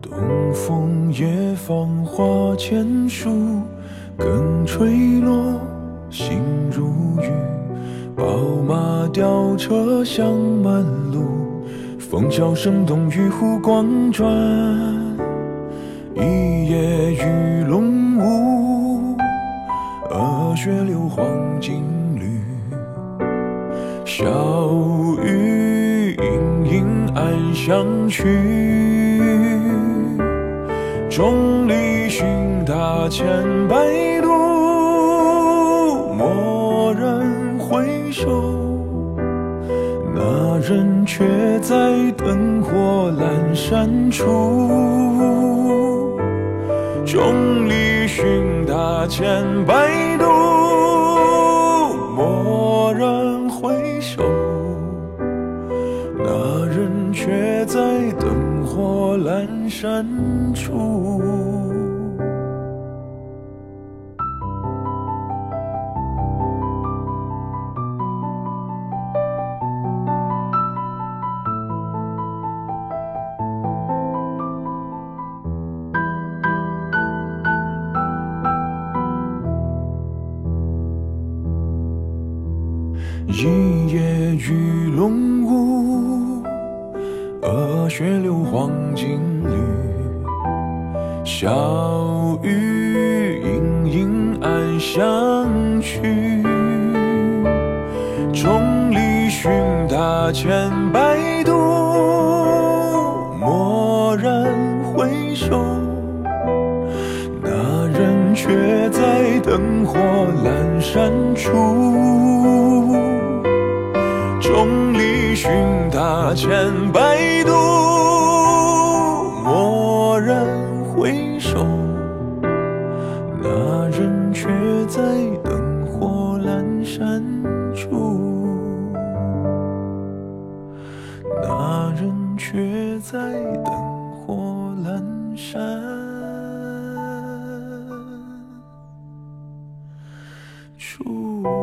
东风夜放花千树，更吹落，心如雨。宝马雕车香满路，凤箫声动，玉壶光转。一夜鱼龙舞，鹅血流黄金缕。小雨盈盈暗香去。众里寻他千百度，蓦然回首，那人却在灯火阑珊处。众里寻他千百度，蓦然回首，那人却在灯火阑珊处。一夜鱼龙舞，鹅血流黄金缕。小雨盈盈暗香去，众里寻他千百度，蓦然回首，那人却在灯火阑珊处。寻他千百度蓦然回首那人却在灯火阑珊处那人却在灯火阑珊处。